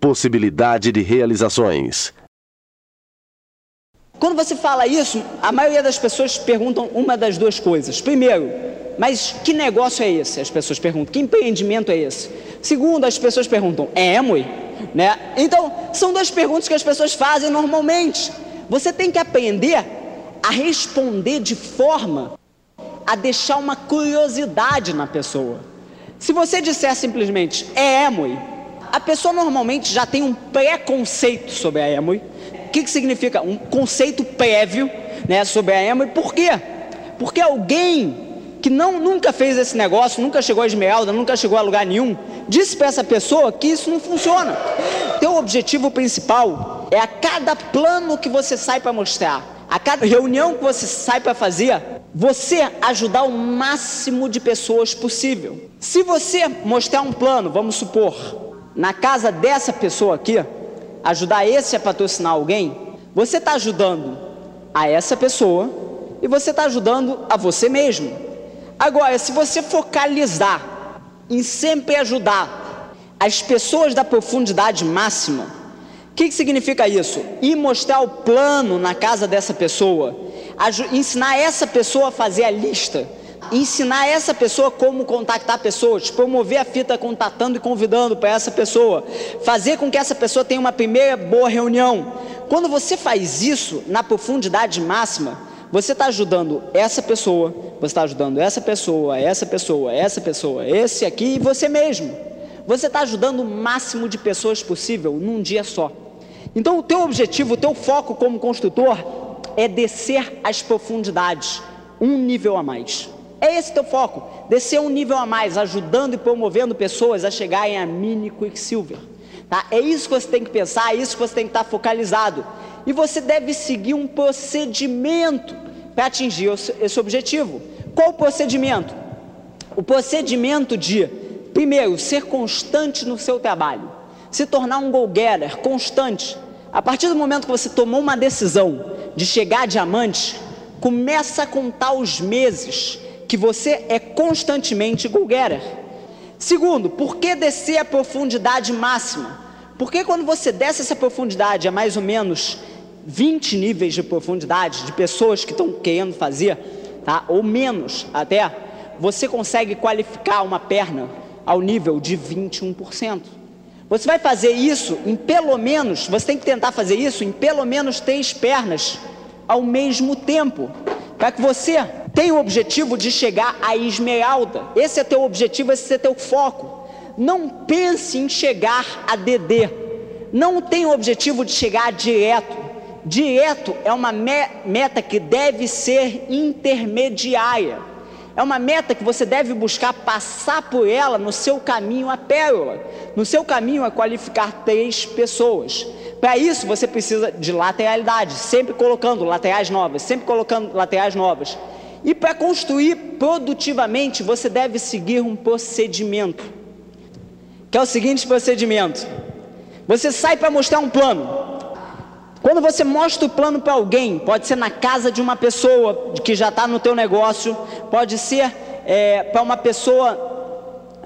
possibilidade de realizações. Quando você fala isso, a maioria das pessoas perguntam uma das duas coisas. Primeiro, mas que negócio é esse? As pessoas perguntam. Que empreendimento é esse? Segundo, as pessoas perguntam, é Amway? Né? Então, são duas perguntas que as pessoas fazem normalmente. Você tem que aprender a responder de forma a deixar uma curiosidade na pessoa. Se você disser simplesmente é Amway, a pessoa normalmente já tem um preconceito sobre a Amway. O que, que significa? Um conceito prévio né, sobre a Amway. Por quê? Porque alguém que não, nunca fez esse negócio, nunca chegou a esmeralda, nunca chegou a lugar nenhum, disse para essa pessoa que isso não funciona. Teu objetivo principal é a cada plano que você sai para mostrar, a cada reunião que você sai para fazer, você ajudar o máximo de pessoas possível. Se você mostrar um plano, vamos supor, na casa dessa pessoa aqui, ajudar esse a patrocinar alguém, você está ajudando a essa pessoa e você está ajudando a você mesmo. Agora, se você focalizar em sempre ajudar as pessoas da profundidade máxima, o que, que significa isso? E mostrar o plano na casa dessa pessoa, ensinar essa pessoa a fazer a lista, ensinar essa pessoa como contactar pessoas, promover a fita contatando e convidando para essa pessoa, fazer com que essa pessoa tenha uma primeira boa reunião. Quando você faz isso na profundidade máxima, você está ajudando essa pessoa, você está ajudando essa pessoa, essa pessoa, essa pessoa, esse aqui e você mesmo. Você está ajudando o máximo de pessoas possível num dia só. Então, o teu objetivo, o teu foco como construtor é descer as profundidades, um nível a mais. É esse teu foco, descer um nível a mais, ajudando e promovendo pessoas a chegarem a mini Quicksilver. Tá? É isso que você tem que pensar, é isso que você tem que estar focalizado e você deve seguir um procedimento para atingir esse objetivo. Qual o procedimento? O procedimento de, primeiro, ser constante no seu trabalho, se tornar um go-getter constante. A partir do momento que você tomou uma decisão de chegar a diamante, começa a contar os meses que você é constantemente go-getter. Segundo, por que descer a profundidade máxima? Porque quando você desce essa profundidade a mais ou menos 20 níveis de profundidade de pessoas que estão querendo fazer, tá? ou menos até, você consegue qualificar uma perna ao nível de 21%. Você vai fazer isso em pelo menos, você tem que tentar fazer isso em pelo menos três pernas ao mesmo tempo, para que você tenha o objetivo de chegar à esmeralda. Esse é teu objetivo, esse é teu foco. Não pense em chegar a DD. Não tenha o objetivo de chegar direto. Direto é uma meta que deve ser intermediária. É uma meta que você deve buscar passar por ela no seu caminho a pérola, no seu caminho a qualificar três pessoas. Para isso você precisa de lateralidade, sempre colocando laterais novas, sempre colocando laterais novas. E para construir produtivamente você deve seguir um procedimento, que é o seguinte procedimento: você sai para mostrar um plano, quando você mostra o plano para alguém, pode ser na casa de uma pessoa que já está no teu negócio, pode ser é, para uma pessoa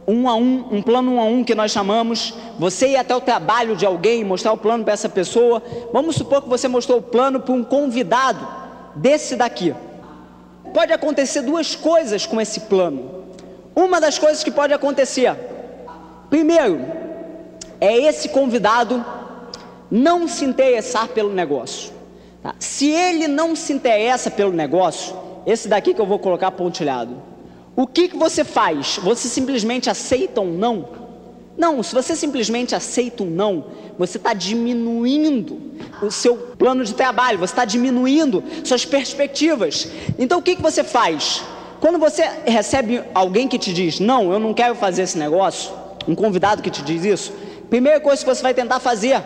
um a um, um plano um a um que nós chamamos, você ir até o trabalho de alguém, mostrar o plano para essa pessoa. Vamos supor que você mostrou o plano para um convidado desse daqui. Pode acontecer duas coisas com esse plano. Uma das coisas que pode acontecer, primeiro, é esse convidado não se interessar pelo negócio. Tá? Se ele não se interessa pelo negócio, esse daqui que eu vou colocar pontilhado, o que, que você faz? Você simplesmente aceita um não? Não, se você simplesmente aceita um não, você está diminuindo o seu plano de trabalho, você está diminuindo suas perspectivas. Então o que, que você faz? Quando você recebe alguém que te diz, não, eu não quero fazer esse negócio, um convidado que te diz isso, primeira coisa que você vai tentar fazer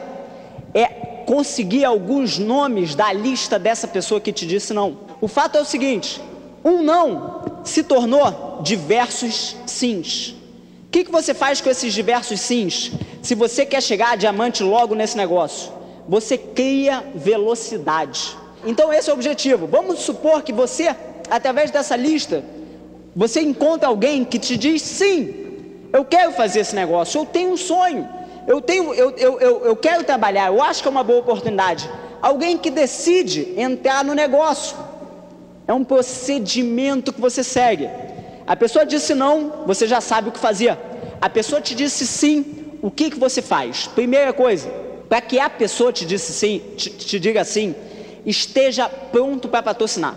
é conseguir alguns nomes da lista dessa pessoa que te disse não. O fato é o seguinte: um não se tornou diversos sims. O que, que você faz com esses diversos sims? Se você quer chegar a diamante logo nesse negócio, você cria velocidade. Então esse é o objetivo. Vamos supor que você, através dessa lista, você encontra alguém que te diz sim, eu quero fazer esse negócio, eu tenho um sonho, eu tenho, eu, eu, eu, eu quero trabalhar, eu acho que é uma boa oportunidade. Alguém que decide entrar no negócio. É um procedimento que você segue. A pessoa disse não, você já sabe o que fazia. A pessoa te disse sim, o que, que você faz? Primeira coisa, para que a pessoa te disse sim, te, te diga sim, esteja pronto para patrocinar.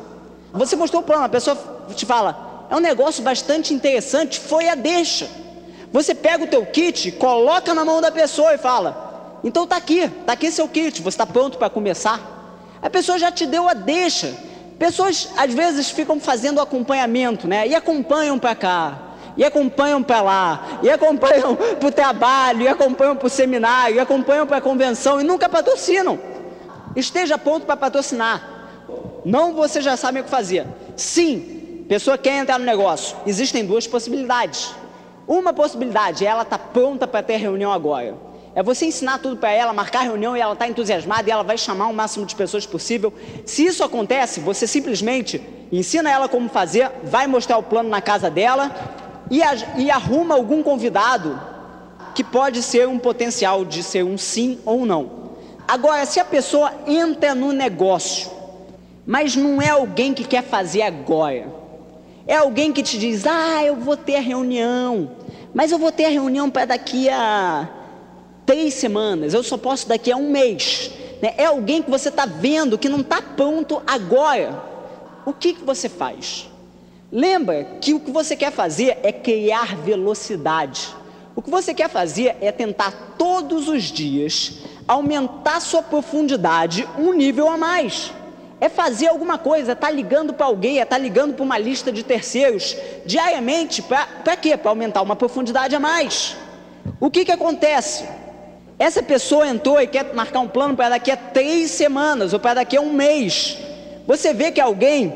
Você mostrou o plano, a pessoa te fala, é um negócio bastante interessante, foi a deixa. Você pega o teu kit, coloca na mão da pessoa e fala: Então tá aqui, tá aqui seu kit, você está pronto para começar? A pessoa já te deu a deixa. Pessoas às vezes ficam fazendo acompanhamento, né? E acompanham para cá, e acompanham para lá, e acompanham para o trabalho, e acompanham para o seminário, e acompanham para a convenção e nunca patrocinam. Esteja pronto para patrocinar. Não você já sabe o que fazer. Sim, pessoa quer entrar no negócio. Existem duas possibilidades. Uma possibilidade ela tá pronta para ter reunião agora. É você ensinar tudo para ela, marcar reunião e ela está entusiasmada e ela vai chamar o máximo de pessoas possível. Se isso acontece, você simplesmente ensina ela como fazer, vai mostrar o plano na casa dela e, e arruma algum convidado que pode ser um potencial de ser um sim ou não. Agora, se a pessoa entra no negócio, mas não é alguém que quer fazer agora, é alguém que te diz: Ah, eu vou ter a reunião, mas eu vou ter a reunião para daqui a três semanas, eu só posso daqui a um mês. Né? É alguém que você está vendo que não está pronto agora. O que, que você faz? Lembra que o que você quer fazer é criar velocidade. O que você quer fazer é tentar todos os dias aumentar sua profundidade um nível a mais é fazer alguma coisa, tá ligando para alguém, é tá ligando para uma lista de terceiros diariamente, para quê? Para aumentar uma profundidade a mais. O que que acontece? Essa pessoa entrou e quer marcar um plano para daqui a três semanas ou para daqui a um mês. Você vê que é alguém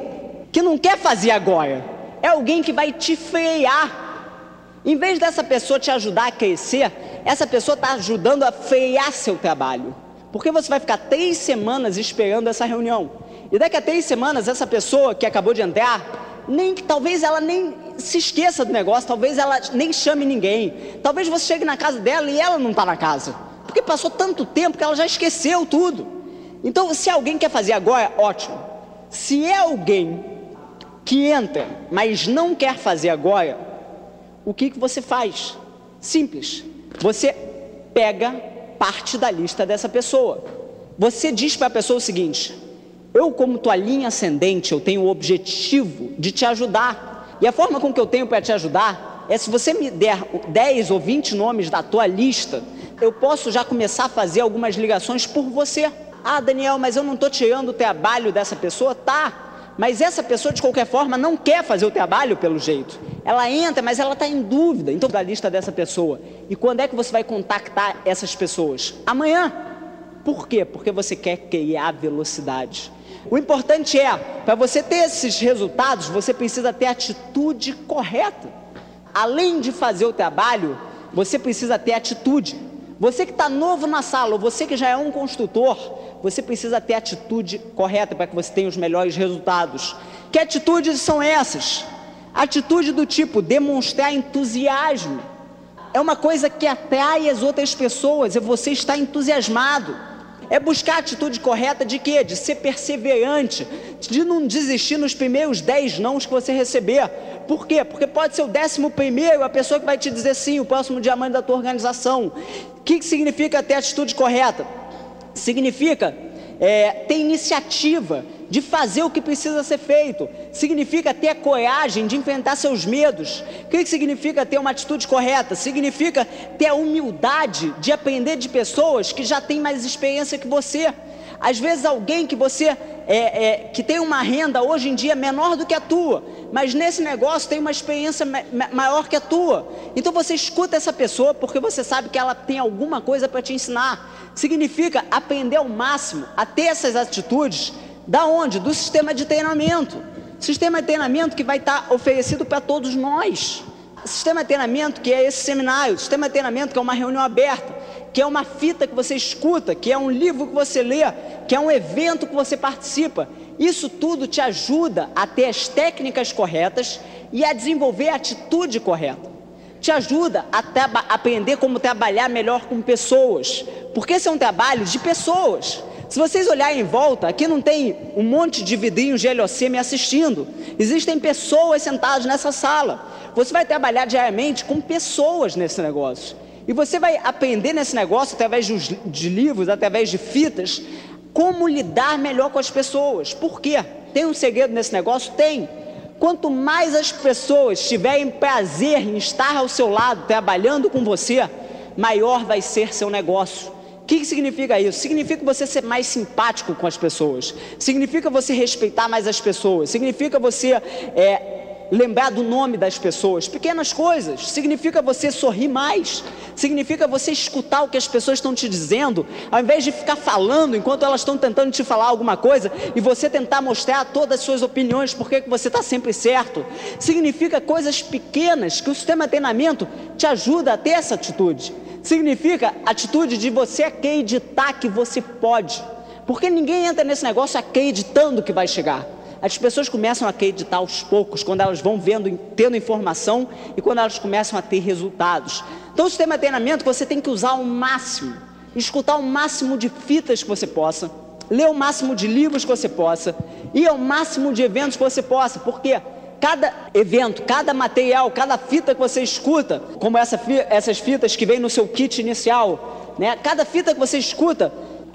que não quer fazer agora, é alguém que vai te frear. Em vez dessa pessoa te ajudar a crescer, essa pessoa está ajudando a frear seu trabalho. Porque você vai ficar três semanas esperando essa reunião. E daqui a três semanas, essa pessoa que acabou de entrar, nem, talvez ela nem se esqueça do negócio, talvez ela nem chame ninguém. Talvez você chegue na casa dela e ela não está na casa. Porque passou tanto tempo que ela já esqueceu tudo. Então, se alguém quer fazer agora, ótimo. Se é alguém que entra, mas não quer fazer agora, o que, que você faz? Simples. Você pega parte da lista dessa pessoa. Você diz para a pessoa o seguinte: eu, como tua linha ascendente, eu tenho o objetivo de te ajudar. E a forma com que eu tenho para te ajudar é se você me der 10 ou 20 nomes da tua lista, eu posso já começar a fazer algumas ligações por você. Ah, Daniel, mas eu não estou tirando o trabalho dessa pessoa? Tá, mas essa pessoa de qualquer forma não quer fazer o trabalho pelo jeito. Ela entra, mas ela está em dúvida. Então, da lista dessa pessoa. E quando é que você vai contactar essas pessoas? Amanhã. Por quê? Porque você quer criar velocidade. O importante é, para você ter esses resultados, você precisa ter a atitude correta. Além de fazer o trabalho, você precisa ter atitude. Você que está novo na sala, ou você que já é um construtor, você precisa ter a atitude correta para que você tenha os melhores resultados. Que atitudes são essas? Atitude do tipo demonstrar entusiasmo. É uma coisa que atrai as outras pessoas, é você estar entusiasmado. É buscar a atitude correta de quê? De ser perseverante, de não desistir nos primeiros dez nãos que você receber. Por quê? Porque pode ser o décimo primeiro a pessoa que vai te dizer sim, o próximo diamante da tua organização. O que, significa ter atitude correta? Significa é, ter iniciativa, de fazer o que precisa ser feito. Significa ter a coragem de enfrentar seus medos. O que significa ter uma atitude correta? Significa ter a humildade de aprender de pessoas que já têm mais experiência que você. Às vezes alguém que você é, é, que tem uma renda hoje em dia menor do que a tua, mas nesse negócio tem uma experiência maior que a tua. Então você escuta essa pessoa porque você sabe que ela tem alguma coisa para te ensinar. Significa aprender ao máximo a ter essas atitudes da onde? Do sistema de treinamento. Sistema de treinamento que vai estar oferecido para todos nós. Sistema de treinamento que é esse seminário, sistema de treinamento que é uma reunião aberta, que é uma fita que você escuta, que é um livro que você lê, que é um evento que você participa. Isso tudo te ajuda a ter as técnicas corretas e a desenvolver a atitude correta. te ajuda a aprender como trabalhar melhor com pessoas, porque esse é um trabalho de pessoas. Se vocês olharem em volta, aqui não tem um monte de vidrinhos de LOC me assistindo. Existem pessoas sentadas nessa sala. Você vai trabalhar diariamente com pessoas nesse negócio. E você vai aprender nesse negócio, através de, livros, através de fitas, como lidar melhor com as pessoas. Por quê? Tem um segredo nesse negócio? Tem. Quanto mais as pessoas tiverem prazer em estar ao seu lado, trabalhando com você, maior vai ser seu negócio. O que, que significa isso? Significa você ser mais simpático com as pessoas, significa você respeitar mais as pessoas, significa você é, lembrar do nome das pessoas, pequenas coisas, significa você sorrir mais, significa você escutar o que as pessoas estão te dizendo, ao invés de ficar falando enquanto elas estão tentando te falar alguma coisa e você tentar mostrar todas as suas opiniões, porque que você está sempre certo, significa coisas pequenas que o sistema de treinamento te ajuda a ter essa atitude, significa atitude de você acreditar que você pode, porque ninguém entra nesse negócio acreditando que vai chegar as pessoas começam a acreditar aos poucos, quando elas vão vendo, tendo informação e quando elas começam a ter resultados. Então, o sistema de treinamento você tem que usar o máximo, escutar o máximo de fitas que você possa, ler o máximo de livros que você possa, ir ao máximo de eventos que você possa, porque cada evento, cada material, cada fita que você escuta, como essa, essas fitas que vem no seu kit inicial, né? cada fita que você escuta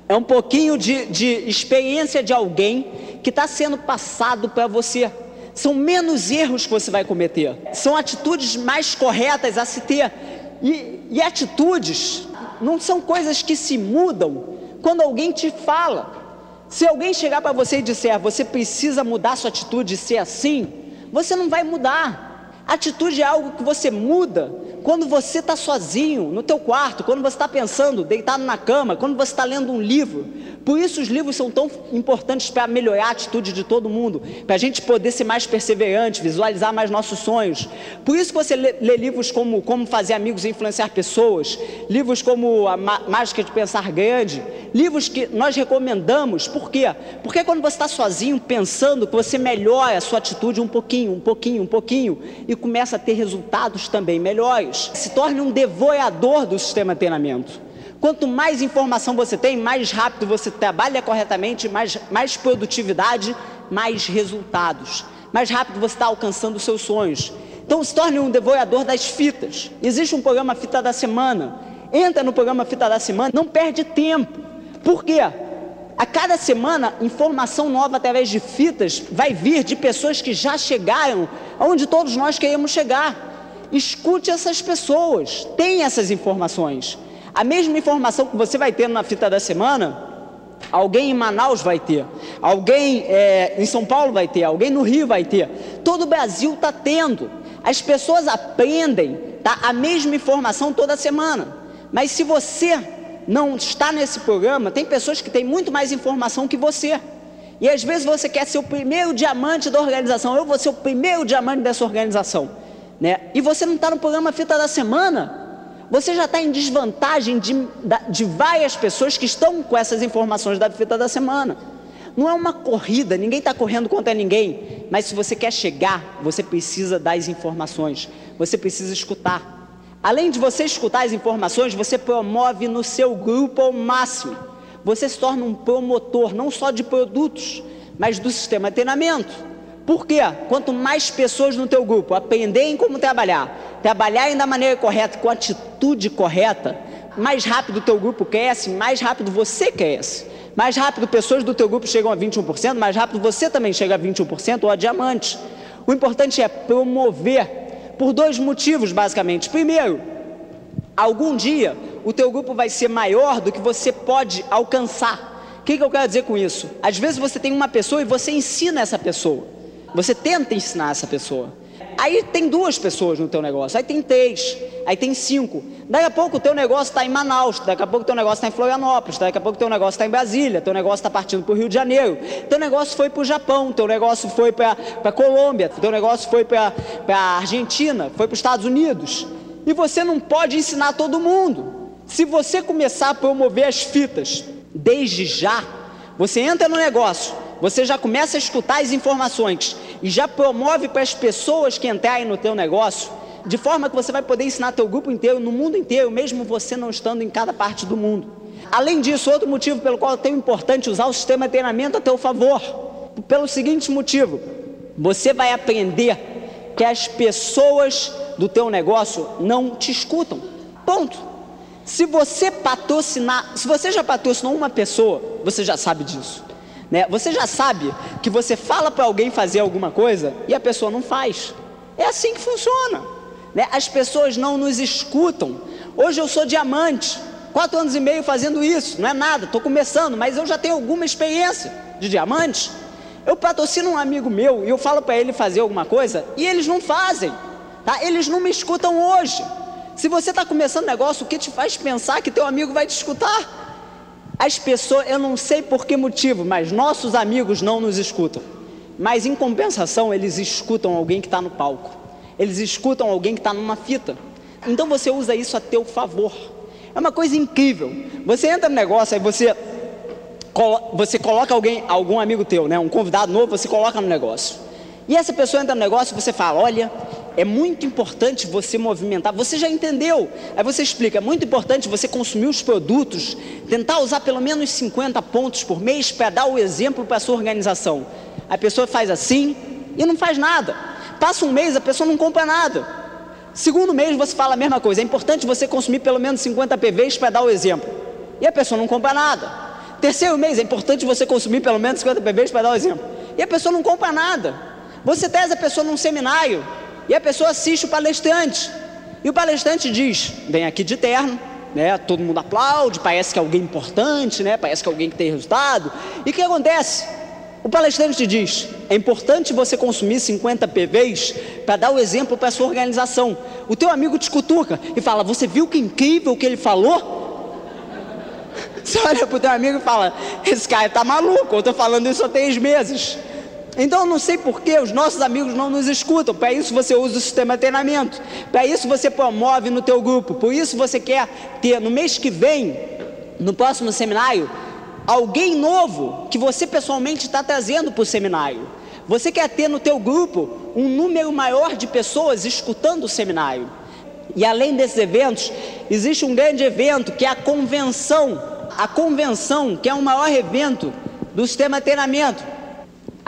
é um pouquinho de, de experiência de alguém que está sendo passado para você. São menos erros que você vai cometer, são atitudes mais corretas a se ter. E, e atitudes não são coisas que se mudam quando alguém te fala. Se alguém chegar para você e disser, você precisa mudar sua atitude e ser assim, você não vai mudar. Atitude é algo que você muda quando você está sozinho no teu quarto, quando você está pensando, deitado na cama, quando você está lendo um livro. Por isso os livros são tão importantes para melhorar a atitude de todo mundo, para a gente poder ser mais perseverante, visualizar mais nossos sonhos. Por isso que você lê, lê livros como Como Fazer Amigos e Influenciar Pessoas, livros como A Mágica de Pensar Grande, livros que nós recomendamos. Por quê? Porque quando você está sozinho pensando, que você melhora a sua atitude um pouquinho, um pouquinho, um pouquinho, e começa a ter resultados também melhores se torne um devorador do sistema de treinamento. Quanto mais informação você tem, mais rápido você trabalha corretamente, mais, mais produtividade, mais resultados. Mais rápido você está alcançando os seus sonhos. Então se torne um devorador das fitas. Existe um programa Fita da Semana. Entra no programa Fita da Semana, não perde tempo. Por quê? A cada semana, informação nova através de fitas vai vir de pessoas que já chegaram onde todos nós queremos chegar. Escute essas pessoas, tenha essas informações. A mesma informação que você vai ter na fita da semana, alguém em Manaus vai ter, alguém é, em São Paulo vai ter, alguém no Rio vai ter. Todo o Brasil está tendo. As pessoas aprendem tá, a mesma informação toda semana. Mas se você não está nesse programa, tem pessoas que têm muito mais informação que você. E às vezes você quer ser o primeiro diamante da organização. Eu vou ser o primeiro diamante dessa organização né? e você não está no programa Fita da Semana, você já está em desvantagem de, de várias pessoas que estão com essas informações da Fita da Semana. Não é uma corrida, ninguém está correndo contra ninguém, mas se você quer chegar, você precisa das informações, você precisa escutar. Além de você escutar as informações, você promove no seu grupo ao máximo. Você se torna um promotor não só de produtos, mas do sistema de treinamento. Por quê? Quanto mais pessoas no teu grupo aprenderem como trabalhar, trabalharem da maneira correta, com atitude correta, mais rápido o teu grupo cresce, mais rápido você cresce. Mais rápido pessoas do teu grupo chegam a 21%, mais rápido você também chega a 21% ou a diamante. O importante é promover por dois motivos, basicamente. Primeiro, algum dia o teu grupo vai ser maior do que você pode alcançar. O que, que eu quero dizer com isso? Às vezes você tem uma pessoa e você ensina essa pessoa. Você tenta ensinar essa pessoa. Aí tem duas pessoas no teu negócio, aí tem três, aí tem cinco. Daqui a pouco o teu negócio está em Manaus, daqui a pouco o teu negócio está em Florianópolis, daqui a pouco o teu negócio está em Brasília, teu negócio está partindo para o Rio de Janeiro, teu negócio foi para o Japão, teu negócio foi para a Colômbia, teu negócio foi para a Argentina, foi para os Estados Unidos. E você não pode ensinar todo mundo. Se você começar a promover as fitas desde já, você entra no negócio, você já começa a escutar as informações e já promove para as pessoas que entrarem no teu negócio, de forma que você vai poder ensinar teu grupo inteiro, no mundo inteiro, mesmo você não estando em cada parte do mundo. Além disso, outro motivo pelo qual é tão importante usar o sistema de treinamento a teu favor, pelo seguinte motivo: você vai aprender que as pessoas do teu negócio não te escutam. Ponto. Se você patrocinar, se você já patrocinou uma pessoa, você já sabe disso. Né? Você já sabe que você fala para alguém fazer alguma coisa e a pessoa não faz. É assim que funciona. Né? As pessoas não nos escutam. Hoje eu sou diamante, quatro anos e meio fazendo isso, não é nada, estou começando, mas eu já tenho alguma experiência de diamante. Eu patrocino um amigo meu e eu falo para ele fazer alguma coisa e eles não fazem, tá? Eles não me escutam hoje. Se você está começando negócio, o que te faz pensar que teu amigo vai te escutar? As pessoas, eu não sei por que motivo, mas nossos amigos não nos escutam. Mas em compensação, eles escutam alguém que está no palco. Eles escutam alguém que está numa fita. Então você usa isso a teu favor. É uma coisa incrível. Você entra no negócio, aí você, você coloca alguém, algum amigo teu, né, um convidado novo, você coloca no negócio. E essa pessoa entra no negócio e você fala: Olha, é muito importante você movimentar. Você já entendeu? Aí você explica: é muito importante você consumir os produtos, tentar usar pelo menos 50 pontos por mês para dar o exemplo para a sua organização. A pessoa faz assim e não faz nada. Passa um mês, a pessoa não compra nada. Segundo mês você fala a mesma coisa. É importante você consumir pelo menos 50 PVs para dar o exemplo. E a pessoa não compra nada. Terceiro mês, é importante você consumir pelo menos 50 PVs para dar o exemplo. E a pessoa não compra nada. Você traz a pessoa num seminário, e a pessoa assiste o palestrante. E o palestrante diz: vem aqui de terno, né? Todo mundo aplaude, parece que é alguém importante, né? Parece que é alguém que tem resultado. E o que acontece? O palestrante diz: é importante você consumir 50 PVs para dar o exemplo para a sua organização. O teu amigo te cutuca e fala: Você viu que incrível que ele falou? Você olha para o teu amigo e fala: Esse cara está maluco, eu estou falando isso há três meses. Então eu não sei por que os nossos amigos não nos escutam. Para isso você usa o sistema de treinamento. Para isso você promove no teu grupo. Por isso você quer ter no mês que vem, no próximo seminário, alguém novo que você pessoalmente está trazendo para o seminário. Você quer ter no teu grupo um número maior de pessoas escutando o seminário. E além desses eventos, existe um grande evento que é a convenção. A convenção, que é o maior evento do sistema de treinamento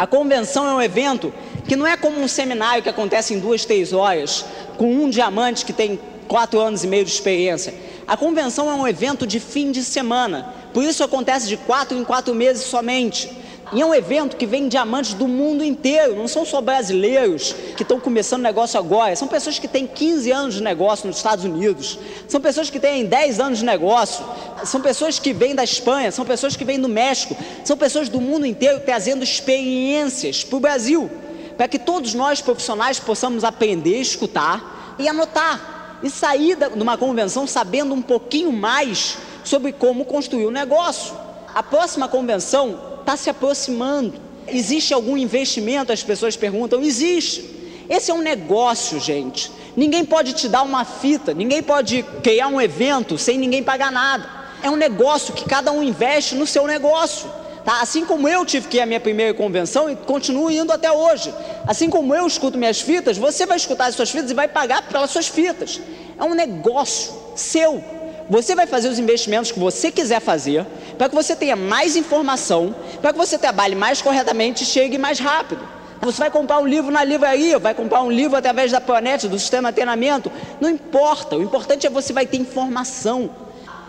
a convenção é um evento que não é como um seminário que acontece em duas, três horas, com um diamante que tem quatro anos e meio de experiência. A convenção é um evento de fim de semana, por isso acontece de quatro em quatro meses somente. E é um evento que vem diamantes do mundo inteiro, não são só brasileiros que estão começando negócio agora, são pessoas que têm 15 anos de negócio nos Estados Unidos, são pessoas que têm 10 anos de negócio, são pessoas que vêm da Espanha, são pessoas que vêm do México, são pessoas do mundo inteiro trazendo experiências para o Brasil, para que todos nós profissionais possamos aprender, escutar e anotar, e sair de uma convenção sabendo um pouquinho mais sobre como construir o um negócio. A próxima convenção está se aproximando. Existe algum investimento? As pessoas perguntam. Existe. Esse é um negócio, gente. Ninguém pode te dar uma fita, ninguém pode criar um evento sem ninguém pagar nada. É um negócio que cada um investe no seu negócio. Tá? Assim como eu tive que ir à minha primeira convenção e continuo indo até hoje. Assim como eu escuto minhas fitas, você vai escutar as suas fitas e vai pagar pelas suas fitas. É um negócio seu. Você vai fazer os investimentos que você quiser fazer, para que você tenha mais informação, para que você trabalhe mais corretamente e chegue mais rápido. Você vai comprar um livro na livraria, vai comprar um livro através da Pronet, do sistema de treinamento, não importa, o importante é você vai ter informação.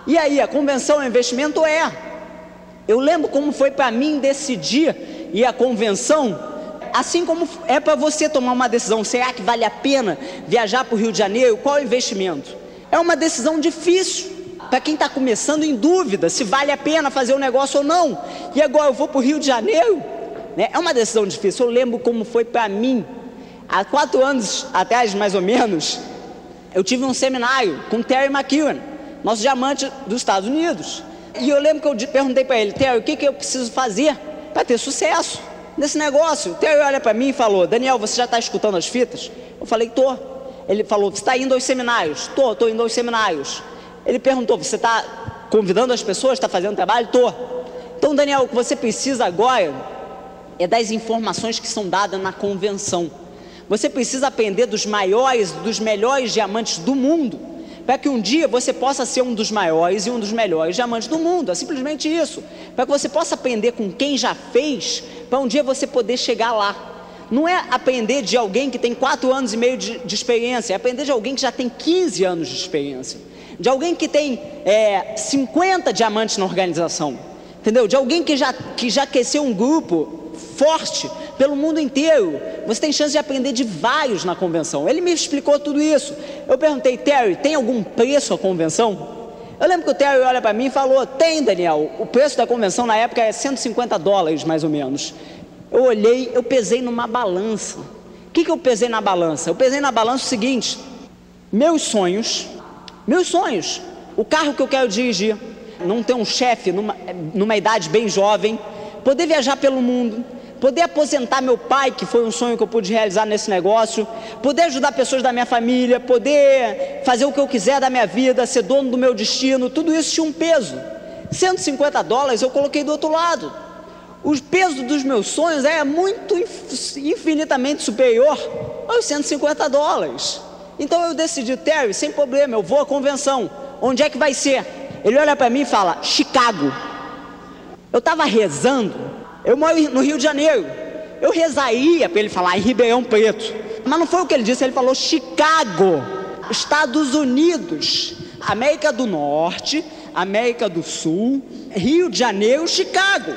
E aí, a convenção é investimento? É. Eu lembro como foi para mim decidir e a convenção, assim como é para você tomar uma decisão, será que vale a pena viajar para o Rio de Janeiro? Qual é o investimento? É uma decisão difícil para quem está começando em dúvida se vale a pena fazer o um negócio ou não. E agora eu vou para o Rio de Janeiro? Né? É uma decisão difícil. Eu lembro como foi para mim. Há quatro anos atrás, mais ou menos, eu tive um seminário com Terry McEwen, nosso diamante dos Estados Unidos. E eu lembro que eu perguntei para ele, Terry, o que, que eu preciso fazer para ter sucesso nesse negócio? O Terry olha para mim e falou, Daniel, você já está escutando as fitas? Eu falei, tô. Ele falou: Você está indo aos seminários? Estou, estou indo aos seminários. Ele perguntou: Você está convidando as pessoas? Está fazendo trabalho? Estou. Então, Daniel, o que você precisa agora é das informações que são dadas na convenção. Você precisa aprender dos maiores, dos melhores diamantes do mundo, para que um dia você possa ser um dos maiores e um dos melhores diamantes do mundo. É simplesmente isso. Para que você possa aprender com quem já fez, para um dia você poder chegar lá. Não é aprender de alguém que tem quatro anos e meio de, de experiência, é aprender de alguém que já tem 15 anos de experiência, de alguém que tem é, 50 diamantes na organização, entendeu? De alguém que já, que já aqueceu um grupo forte pelo mundo inteiro. Você tem chance de aprender de vários na convenção. Ele me explicou tudo isso. Eu perguntei, Terry, tem algum preço a convenção? Eu lembro que o Terry olha para mim e falou: Tem, Daniel. O preço da convenção na época é 150 dólares, mais ou menos. Eu olhei, eu pesei numa balança. O que, que eu pesei na balança? Eu pesei na balança o seguinte: meus sonhos, meus sonhos, o carro que eu quero dirigir, não ter um chefe numa, numa idade bem jovem, poder viajar pelo mundo, poder aposentar meu pai, que foi um sonho que eu pude realizar nesse negócio, poder ajudar pessoas da minha família, poder fazer o que eu quiser da minha vida, ser dono do meu destino, tudo isso tinha um peso. 150 dólares eu coloquei do outro lado. O peso dos meus sonhos é muito infinitamente superior aos 150 dólares. Então eu decidi, Terry, sem problema, eu vou à convenção. Onde é que vai ser? Ele olha para mim e fala: Chicago. Eu estava rezando eu moro no Rio de Janeiro. Eu rezaria para ele falar em Ribeirão Preto. Mas não foi o que ele disse, ele falou Chicago, Estados Unidos, América do Norte, América do Sul, Rio de Janeiro, Chicago.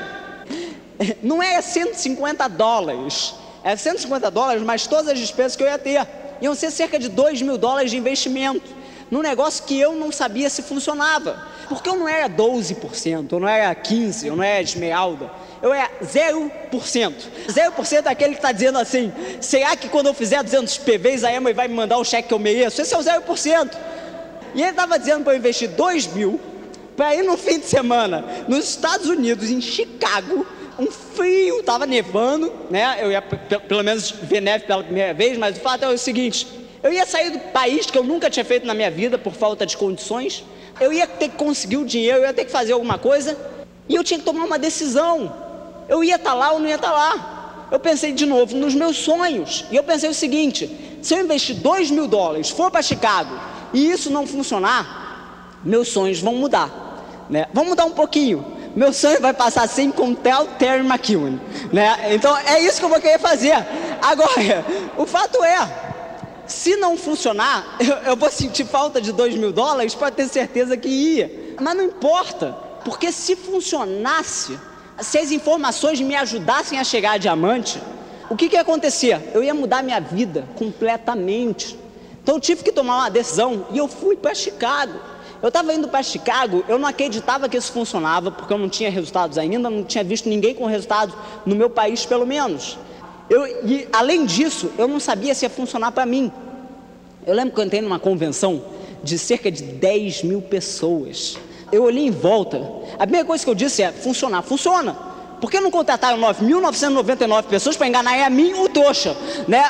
Não é 150 dólares, é 150 dólares, mas todas as despesas que eu ia ter. Iam ser cerca de 2 mil dólares de investimento num negócio que eu não sabia se funcionava. Porque eu não era 12%, eu não era 15%, eu não era esmeralda eu é 0%. 0% é aquele que está dizendo assim: será que quando eu fizer 200 PVs a Emma vai me mandar o cheque que eu mereço? Esse é o 0%. E ele estava dizendo para eu investir 2 mil para ir no fim de semana nos Estados Unidos, em Chicago, um frio, estava nevando, né? Eu ia pelo menos ver neve pela primeira vez, mas o fato é o seguinte: eu ia sair do país que eu nunca tinha feito na minha vida por falta de condições, eu ia ter que conseguir o dinheiro, eu ia ter que fazer alguma coisa, e eu tinha que tomar uma decisão eu ia estar tá lá ou não ia estar tá lá. Eu pensei de novo nos meus sonhos. E eu pensei o seguinte: se eu investir 2 mil dólares, for para Chicago e isso não funcionar, meus sonhos vão mudar. Né? Vão mudar um pouquinho. Meu sonho vai passar assim com o Terry McEwen. Né? Então é isso que eu vou querer fazer. Agora, o fato é. Se não funcionar, eu, eu vou sentir falta de 2 mil dólares, pode ter certeza que ia. Mas não importa, porque se funcionasse, se as informações me ajudassem a chegar a diamante, o que, que ia acontecer? Eu ia mudar minha vida completamente. Então eu tive que tomar uma decisão e eu fui para Chicago. Eu estava indo para Chicago, eu não acreditava que isso funcionava, porque eu não tinha resultados ainda, não tinha visto ninguém com resultados no meu país, pelo menos. Eu, e além disso, eu não sabia se ia funcionar para mim. Eu lembro que eu entrei numa convenção de cerca de 10 mil pessoas eu olhei em volta. A primeira coisa que eu disse é: funcionar, funciona. Por que não contrataram 9.999 pessoas para enganar a mim, o trouxa? Né?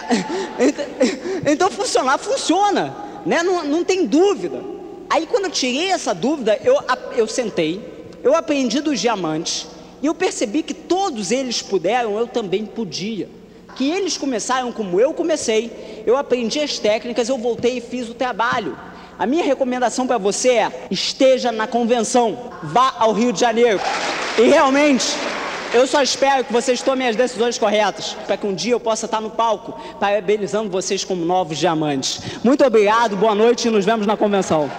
Então, funcionar, funciona. Né? Não, não tem dúvida. Aí, quando eu tirei essa dúvida, eu, eu sentei, eu aprendi dos diamantes, e eu percebi que todos eles puderam, eu também podia. Que eles começaram como eu comecei, eu aprendi as técnicas, eu voltei e fiz o trabalho. A minha recomendação para você é: esteja na convenção, vá ao Rio de Janeiro. E realmente, eu só espero que vocês tomem as decisões corretas, para que um dia eu possa estar no palco, parabenizando vocês como novos diamantes. Muito obrigado, boa noite e nos vemos na convenção.